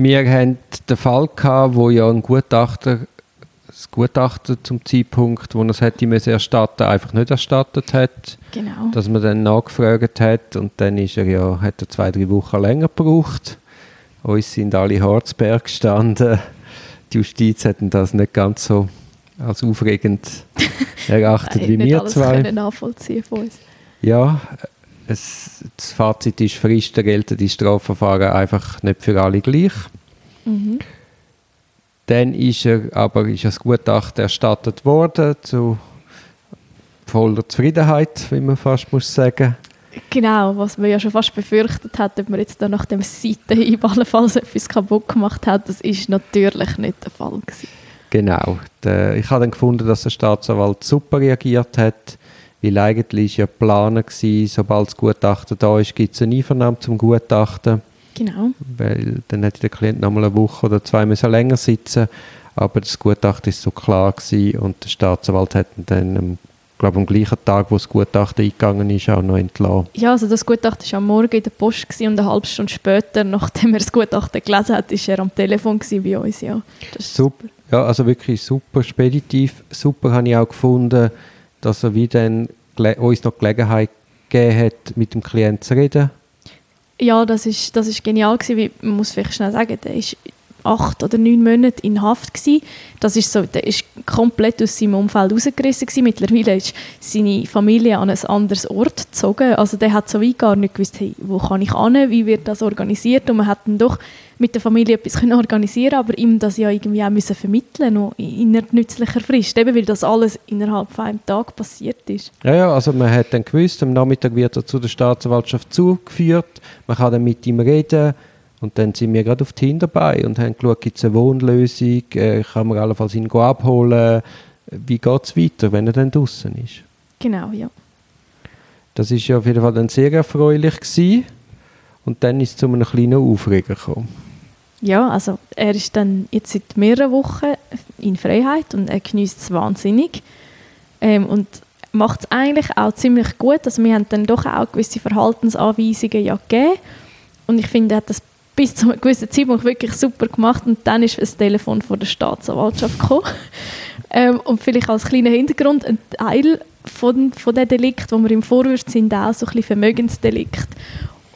Wir haben den Fall gehabt, wo ja ein Gutachter das Gutachten zum Zeitpunkt, wo er es hätte müssen erstatten, einfach nicht erstattet hat. Genau. Dass man dann nachgefragt hat und dann ist er ja, hat er zwei, drei Wochen länger gebraucht. Uns sind alle Harzberg gestanden. Die Justiz hat das nicht ganz so als aufregend erachtet Nein, wie wir zwei. können nachvollziehen von uns. Ja, es, das Fazit ist, Fristen gelten die Strafverfahren einfach nicht für alle gleich. Mhm. Dann ist er aber ist das Gutachten erstattet worden zu voller Zufriedenheit, wie man fast muss sagen. Genau, was man ja schon fast befürchtet hat, ob man jetzt da nach dem Seitenhieb allenfalls etwas kaputt gemacht hat, das ist natürlich nicht der Fall gewesen. Genau. Ich habe dann gefunden, dass der Staatsanwalt super reagiert hat, weil eigentlich ja geplant war, sobald das Gutachten da ist, gibt es eine Einvernahme zum Gutachten. Genau. weil dann hätte der Klient noch mal eine Woche oder zwei müssen länger sitzen aber das Gutachten ist so klar gewesen und der Staatsanwalt hat dann am, glaube am gleichen Tag, wo das Gutachten eingegangen ist, auch noch entlassen. Ja, also das Gutachten war am Morgen in der Post gewesen und eine halbe Stunde später, nachdem er das Gutachten gelesen hat, war er am Telefon bei uns. Ja. Ist Super. Ja, also wirklich super speditiv. Super habe ich auch gefunden, dass er wie uns noch Gelegenheit gegeben hat, mit dem Klienten zu reden. Ja, das ist, das ist genial gewesen, weil man muss vielleicht schnell sagen, der ist acht oder neun Monate in Haft gewesen. Das ist so, der ist komplett aus seinem Umfeld rausgerissen gewesen. Mittlerweile ist seine Familie an ein anderes Ort gezogen. Also der hat so weit gar nicht gewusst, hey, wo kann ich hin, wie wird das organisiert und man hat dann doch mit der Familie etwas können organisieren, aber ihm das ja irgendwie auch müssen vermitteln, noch in einer nützlicher Frist, eben weil das alles innerhalb von einem Tag passiert ist. Ja, ja, also man hat dann gewusst, am Nachmittag wird er zu der Staatsanwaltschaft zugeführt, man kann dann mit ihm reden und dann sind wir gerade auf die dabei und haben geschaut, gibt es eine Wohnlösung, äh, kann man allenfalls ihn abholen, wie geht es weiter, wenn er dann draußen ist. Genau, ja. Das ist ja auf jeden Fall dann sehr erfreulich gewesen. und dann ist es zu einem kleinen Aufreger gekommen. Ja, also er ist dann jetzt seit mehreren Wochen in Freiheit und er genießt es wahnsinnig ähm, und macht es eigentlich auch ziemlich gut. Also wir haben dann doch auch gewisse Verhaltensanweisungen ja gegeben und ich finde, er hat das bis zu einem gewissen Zeitpunkt wirklich super gemacht und dann ist das Telefon von der Staatsanwaltschaft gekommen. ähm, und vielleicht als kleiner Hintergrund, ein Teil von, von den Delikt, wo wir im Vorwurf sind, auch so ein bisschen Vermögensdelikt.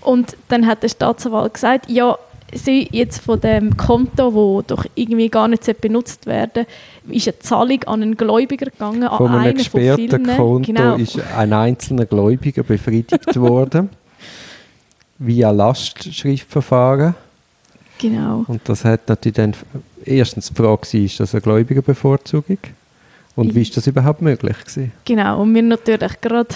Und dann hat der Staatsanwalt gesagt, ja, sie jetzt von dem Konto, wo doch irgendwie gar nicht benutzt werden ist eine Zahlung an einen Gläubiger gegangen, an Von einem einen von gesperrten. Konto Genau. ist ein einzelner Gläubiger befriedigt worden via Lastschriftverfahren. genau. Und das hat natürlich dann erstens die Frage ist das eine Gläubigerbevorzugung? Und wie ist das überhaupt möglich gewesen? Genau, und wir natürlich gerade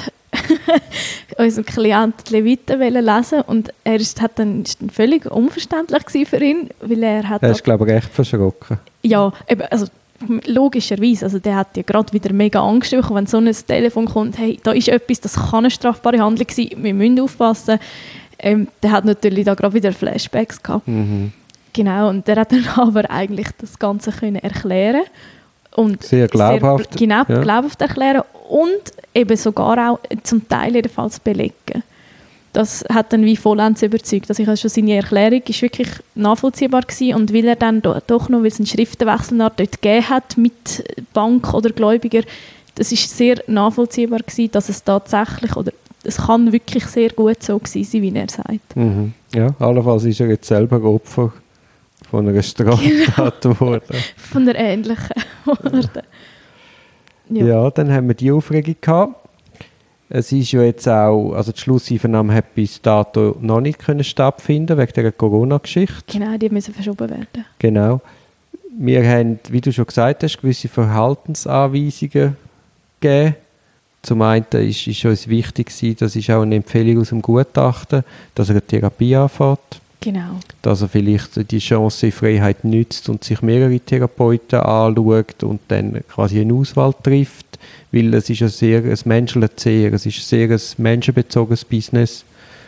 unseren Klienten die Leviten lesen und er ist, hat dann, ist dann völlig unverständlich für ihn, weil er hat... Er ist, glaube ich, recht verschrocken. Ja, eben, also logischerweise, also der hat ja gerade wieder mega Angst bekommen, wenn so ein Telefon kommt, hey, da ist etwas, das kann eine strafbare Handlung sein, wir müssen aufpassen. Ähm, der hat natürlich da gerade wieder Flashbacks gehabt. Mhm. Genau, und der hat dann aber eigentlich das Ganze können erklären und Sehr glaubhaft, Sehr, genau, ja. glaubhaft erklären und eben sogar auch zum Teil jedenfalls belegen. Das hat dann wie vollends überzeugt. Also ich habe schon seine Erklärung ist wirklich nachvollziehbar gewesen und weil er dann do, doch noch, weil es einen Schriftenwechsel dort gegeben hat mit Bank oder Gläubiger, das ist sehr nachvollziehbar gewesen, dass es tatsächlich oder es kann wirklich sehr gut so gewesen sein, wie er sagt. Mhm. Ja, allenfalls ist er jetzt selber Opfer von einer Straftat geworden. Von der ähnlichen Worte. Ja. dann haben wir die Aufregung gehabt. Es ist ja jetzt auch, also die Schlusseinvernahme hat bis dato noch nicht können stattfinden wegen der Corona-Geschichte. Genau, die müssen verschoben werden. Genau. Wir haben, wie du schon gesagt hast, gewisse Verhaltensanweisungen gegeben. Zum einen ist, ist uns wichtig, gewesen, das ist auch eine Empfehlung aus dem Gutachten, dass er eine Therapie anfängt, Genau. dass er vielleicht die Chance in Freiheit nützt und sich mehrere Therapeuten anschaut und dann quasi eine Auswahl trifft, weil es ist ein sehr ein menschliches es ist ein sehr ein menschenbezogenes Business.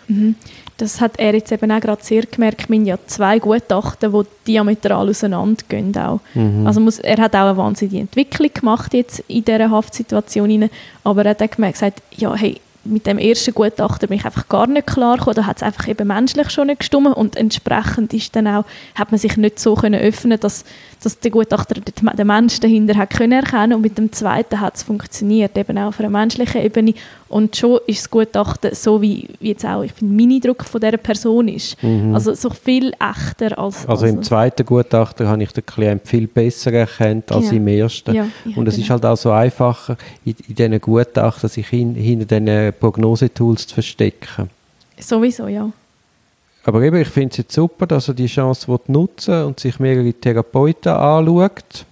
Mhm. Das hat er jetzt eben auch gerade sehr gemerkt. Wir haben ja zwei Gutachten, die diametral auseinandergehen. Auch. Mhm. Also muss, er hat auch eine wahnsinnige Entwicklung gemacht jetzt in dieser Haftsituation. Rein, aber er hat auch gemerkt, gesagt, ja, hey, mit dem ersten Gutachter bin ich einfach gar nicht klar gekommen. Da hat es einfach eben menschlich schon nicht gestimmt und entsprechend ist dann auch, hat man sich nicht so können öffnen, dass, dass der Gutachter den, Menschen dahinter hat können erkennen und mit dem zweiten hat es funktioniert, eben auch auf einer menschlichen Ebene und schon ist das Gutachten so wie, wie jetzt auch, ich finde, Mini-Druck von dieser Person ist. Mhm. Also so viel echter als... Also, also im zweiten Gutachter habe ich den Klient viel besser erkannt als genau. im ersten. Ja, ja, und es genau. ist halt auch so einfacher, in, in diesen Gutachten sich hin, hinter diesen Prognosetools zu verstecken. Sowieso, ja. Aber eben, ich finde es jetzt super, dass er die Chance nutzen und sich mehrere Therapeuten anschaut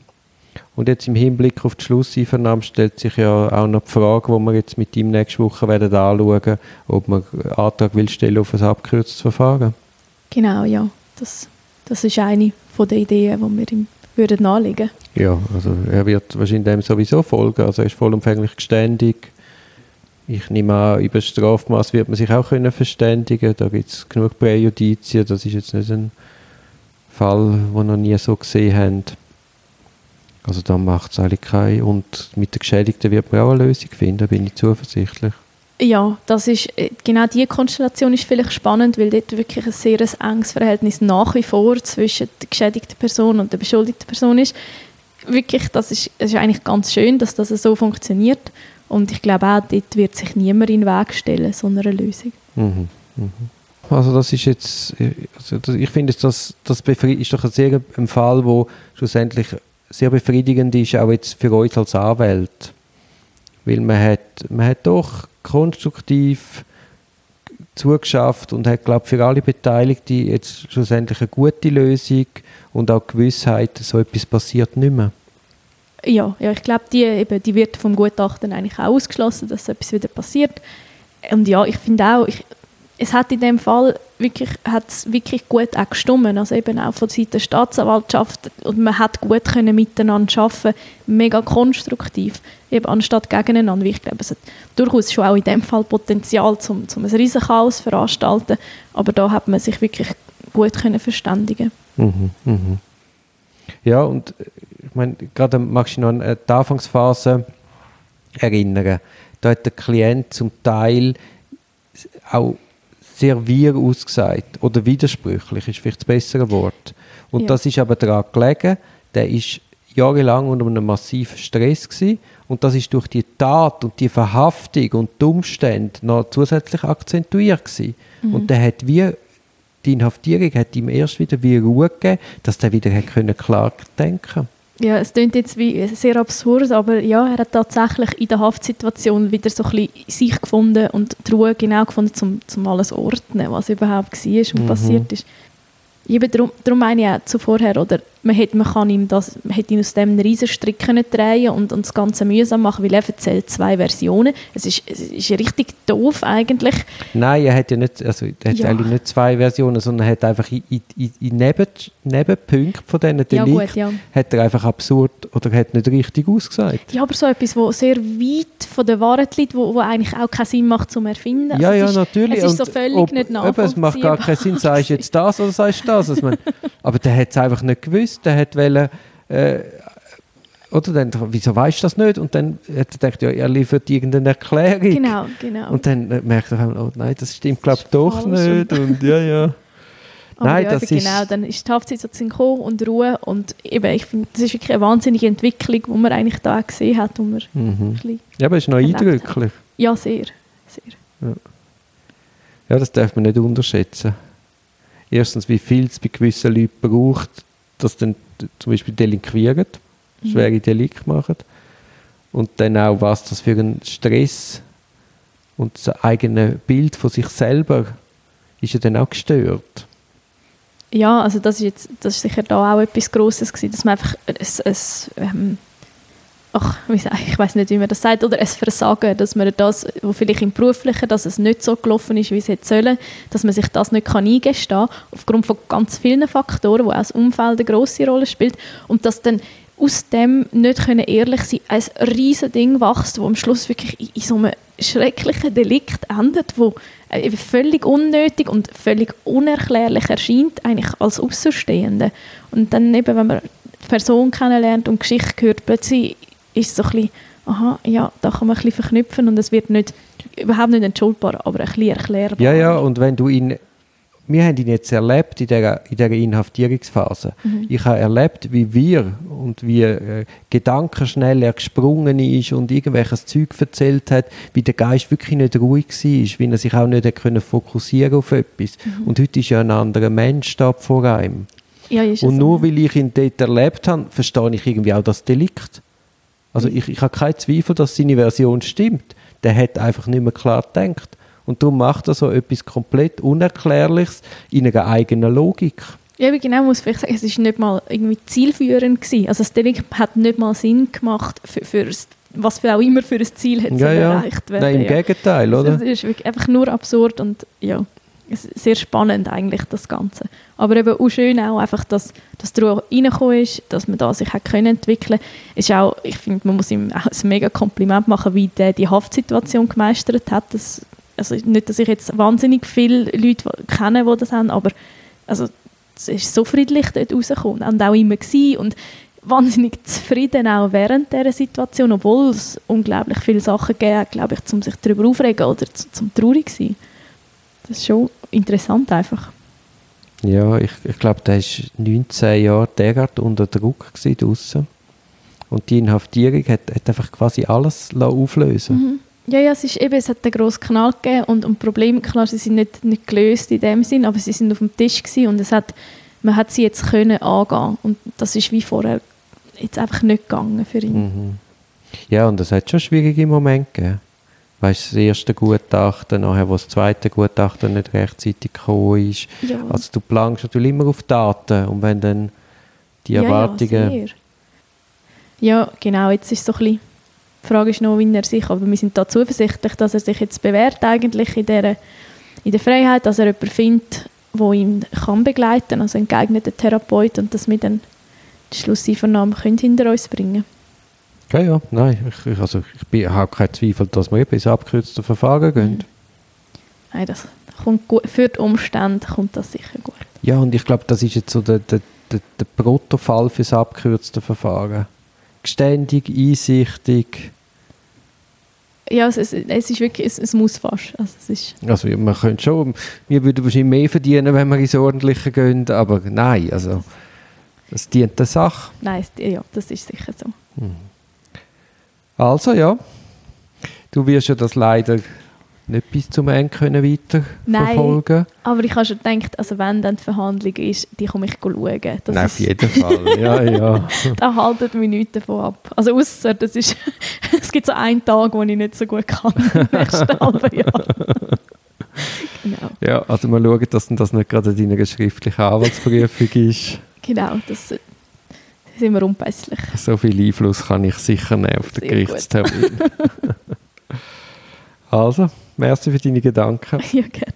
und jetzt im Hinblick auf die Schlusseinvernahme stellt sich ja auch noch die Frage, die wir jetzt mit ihm nächste Woche werden anschauen, ob man einen Antrag will stellen auf ein abgekürztes Verfahren. Genau, ja. Das, das ist eine von den Ideen, die wir ihm würden anlegen Ja, also er wird wahrscheinlich dem sowieso folgen. Also er ist vollumfänglich geständig. Ich nehme an, über Strafmaß wird man sich auch können verständigen. Da gibt es genug Präjudizien. Das ist jetzt nicht ein Fall, den wir noch nie so gesehen haben. Also da macht es eigentlich keinen. Und mit den Geschädigten wird man auch eine Lösung finden, bin ich zuversichtlich. Ja, das ist, äh, genau diese Konstellation ist vielleicht spannend, weil dort wirklich ein sehr enges Verhältnis nach wie vor zwischen der geschädigten Person und der beschuldigten Person ist. Wirklich, das ist, das ist eigentlich ganz schön, dass das so funktioniert. Und ich glaube auch, dort wird sich niemand in den Weg stellen, so einer Lösung. Mhm, mhm. Also das ist jetzt, also ich finde, das, das ist doch ein sehr ein Fall, wo schlussendlich sehr befriedigend ist, auch jetzt für uns als Anwälte. Weil man hat, man hat doch konstruktiv zugeschafft und hat, glaube für alle Beteiligten jetzt schlussendlich eine gute Lösung und auch Gewissheit, so etwas passiert nicht mehr. Ja, ja ich glaube, die, eben, die wird vom Gutachten eigentlich auch ausgeschlossen, dass etwas wieder passiert. Und ja, ich finde auch, ich, es hat in dem Fall wirklich, hat's wirklich gut auch gestimmt, also eben auch von Seiten der Staatsanwaltschaft und man hat gut können miteinander arbeiten, mega konstruktiv, eben anstatt gegeneinander, ich glaube, es hat durchaus schon auch in dem Fall Potenzial zum, zum ein Riesenchaos veranstalten, aber da hat man sich wirklich gut können verständigen. Mhm, mhm. Ja, und ich meine, gerade magst du noch an die Anfangsphase erinnern, da hat der Klient zum Teil auch sehr wir ausgesagt oder widersprüchlich ist vielleicht das bessere Wort. Und ja. das ist aber daran gelegen, der ist jahrelang unter einem massiven Stress gewesen, und das ist durch die Tat und die Verhaftung und die Umstände noch zusätzlich akzentuiert gewesen. Mhm. Und der hat wie die Inhaftierung hat ihm erst wieder wie Ruhe gegeben, dass der wieder hat können klar denken ja, es klingt jetzt wie sehr absurd, aber ja, er hat tatsächlich in der Haftsituation wieder so ein bisschen sich gefunden und die Ruhe genau gefunden, um, um alles ordnen, was überhaupt war und mhm. passiert ist. Eben darum, darum meine ich auch zuvorher, oder man hätte, man kann ihm das, man hätte ihn aus dem riesen Strick können drehen und, und das Ganze mühsam machen, weil er erzählt zwei Versionen. Es ist, es ist richtig doof eigentlich. Nein, er hat ja nicht, also er hat ja. eigentlich nicht zwei Versionen, sondern er hat einfach in, in, in Neben, Nebenpunkten von diesen Delikten ja, gut, ja. hat er einfach absurd oder hat nicht richtig ausgesagt. Ja, aber so etwas, wo sehr weit von der Wahrheit liegt, wo, wo eigentlich auch keinen Sinn macht zum Erfinden. Also ja, ja, ist, natürlich. Es ist so völlig ob, nicht nachvollziehbar. es macht gar keinen Sinn, sagst du jetzt das oder sagst du das? Also, man, aber der hat es einfach nicht gewusst gewusst, der hat wollen, äh, oder dann, wieso weißt du das nicht? Und dann hat er gedacht, ja, er liefert irgendeine Erklärung. Genau, genau. Und dann merkt er, oh nein, das stimmt, glaube ich, doch nicht. Und ja, ja. Aber Nein, ja, das ist genau, dann ist die Haftsituation gekommen und Ruhe und eben, ich finde, das ist wirklich eine wahnsinnige Entwicklung, die man eigentlich da gesehen hat, wo man mhm. Ja, aber es ist noch eindrücklich. Hat. Ja, sehr, sehr. Ja. ja, das darf man nicht unterschätzen. Erstens, wie viel es bei gewissen Leuten braucht, dass dann zum Beispiel delinquieren, mhm. schwere Delikte machen und dann auch, was das für ein Stress und das eigene Bild von sich selber ist ja dann auch gestört. Ja, also das ist jetzt das ist sicher da auch etwas Grosses gewesen, dass man einfach ein, ein, ach, ich weiß nicht, wie man das sagt, oder ein Versagen, dass man das, wo vielleicht im Beruflichen, dass es nicht so gelaufen ist, wie es hätte sollen, dass man sich das nicht kann eingestehen kann, aufgrund von ganz vielen Faktoren, wo auch das Umfeld eine grosse Rolle spielt und dass dann aus dem nicht können ehrlich sein ein riesen Ding wächst, wo am Schluss wirklich in, so einem schrecklichen Delikt endet, wo äh, völlig unnötig und völlig unerklärlich erscheint, eigentlich als Außenstehende. Und dann eben, wenn man die Person kennenlernt und Geschichte hört, plötzlich ist so ein bisschen, aha, ja, da kann man ein bisschen verknüpfen und es wird nicht überhaupt nicht entschuldbar, aber ein bisschen erklärbar. Ja, ja, und wenn du ihn wir haben ihn jetzt erlebt in dieser, in dieser Inhaftierungsphase. Mhm. Ich habe erlebt, wie wir und wie äh, gedankenschnell er gesprungen ist und irgendwelches Zeug erzählt hat, wie der Geist wirklich nicht ruhig war, wie er sich auch nicht können fokussieren auf etwas. Mhm. Und heute ist ja ein anderer Mensch da vor einem. Ja, und so. nur weil ich ihn dort erlebt habe, verstehe ich irgendwie auch das Delikt. Also ich, ich habe keinen Zweifel, dass seine Version stimmt. Der hat einfach nicht mehr klar gedacht. Und darum macht er so etwas komplett Unerklärliches in einer eigenen Logik. Ja, aber genau muss ich sagen, es ist nicht mal irgendwie zielführend gewesen. Also das Delikt hat nicht mal Sinn gemacht für, für was für auch immer für ein Ziel hat ja, ja. erreicht werden. Nein, im ja. Gegenteil, oder? Es ist einfach nur absurd und ja, sehr spannend eigentlich das Ganze. Aber eben auch schön auch einfach, dass, dass der reingekommen ist, dass man da sich hat entwickeln. Ist auch, ich finde, man muss ihm auch ein mega Kompliment machen, wie der die Haftsituation gemeistert hat. Das also nicht, dass ich jetzt wahnsinnig viele Leute kenne, die das haben, aber also, es ist so friedlich dort rausgekommen und auch immer gewesen und wahnsinnig zufrieden auch während dieser Situation, obwohl es unglaublich viele Sachen gegeben glaube ich, um sich darüber aufregen oder zum traurig sein. Das ist schon interessant einfach. Ja, ich, ich glaube, der war 19 Jahre derart unter Druck draußen und die Inhaftierung hat, hat einfach quasi alles auflösen mhm. Ja, ja, es, ist eben, es hat einen grossen Knall gegeben und, und Probleme, klar, sie sind nicht, nicht gelöst in dem Sinn, aber sie sind auf dem Tisch gewesen und es hat, man hat sie jetzt können angehen und das ist wie vorher jetzt einfach nicht gegangen für ihn. Mhm. Ja, und es hat schon schwierige Momente gegeben. Weißt das erste Gutachten, nachher, wo das zweite Gutachten nicht rechtzeitig gekommen ist. Ja. Also du planst natürlich immer auf Daten und wenn dann die Erwartungen... Ja, ja, ja genau, jetzt ist es so ein bisschen die Frage ist noch, wie er sich, aber wir sind da zuversichtlich, dass er sich jetzt bewährt eigentlich in der, in der Freiheit, dass er jemanden findet, der ihn kann begleiten kann, also einen geeigneten Therapeut und dass wir dann die Schlusseinvernahme hinter uns bringen Ja, ja, nein, ich, also ich habe keinen Zweifel, dass wir ins abgekürzte Verfahren gehen. Mhm. Nein, das kommt gut, für die Umstände kommt das sicher gut. Ja, und ich glaube, das ist jetzt so der, der, der, der Protofall für das abgekürzte Verfahren. Geständig, einsichtig, ja, es, es, es, ist wirklich, es, es muss fast. Also, es ist also man könnte schon, wir würden wahrscheinlich mehr verdienen, wenn wir ins Ordentliche gehen, aber nein, also es dient der Sache. Nein, ja, das ist sicher so. Hm. Also ja, du wirst ja das leider nicht bis zum Ende können weiter Nein, verfolgen. aber ich habe schon gedacht, also wenn dann die Verhandlung ist, die komme ich schauen. Das Nein, auf jeden Fall, ja, ja. da haltet mich nichts davon ab. Also außer das ist, es gibt so einen Tag, wo ich nicht so gut kann im nächsten halben Jahr. genau. Ja, also mal schauen, dass das nicht gerade in deiner schriftlichen Anwaltsprüfung ist. Genau, das sind wir unpässlich. So viel Einfluss kann ich sicher nehmen auf den Gerichtstermin. also, Merci für deine Gedanken. Ja, gerne.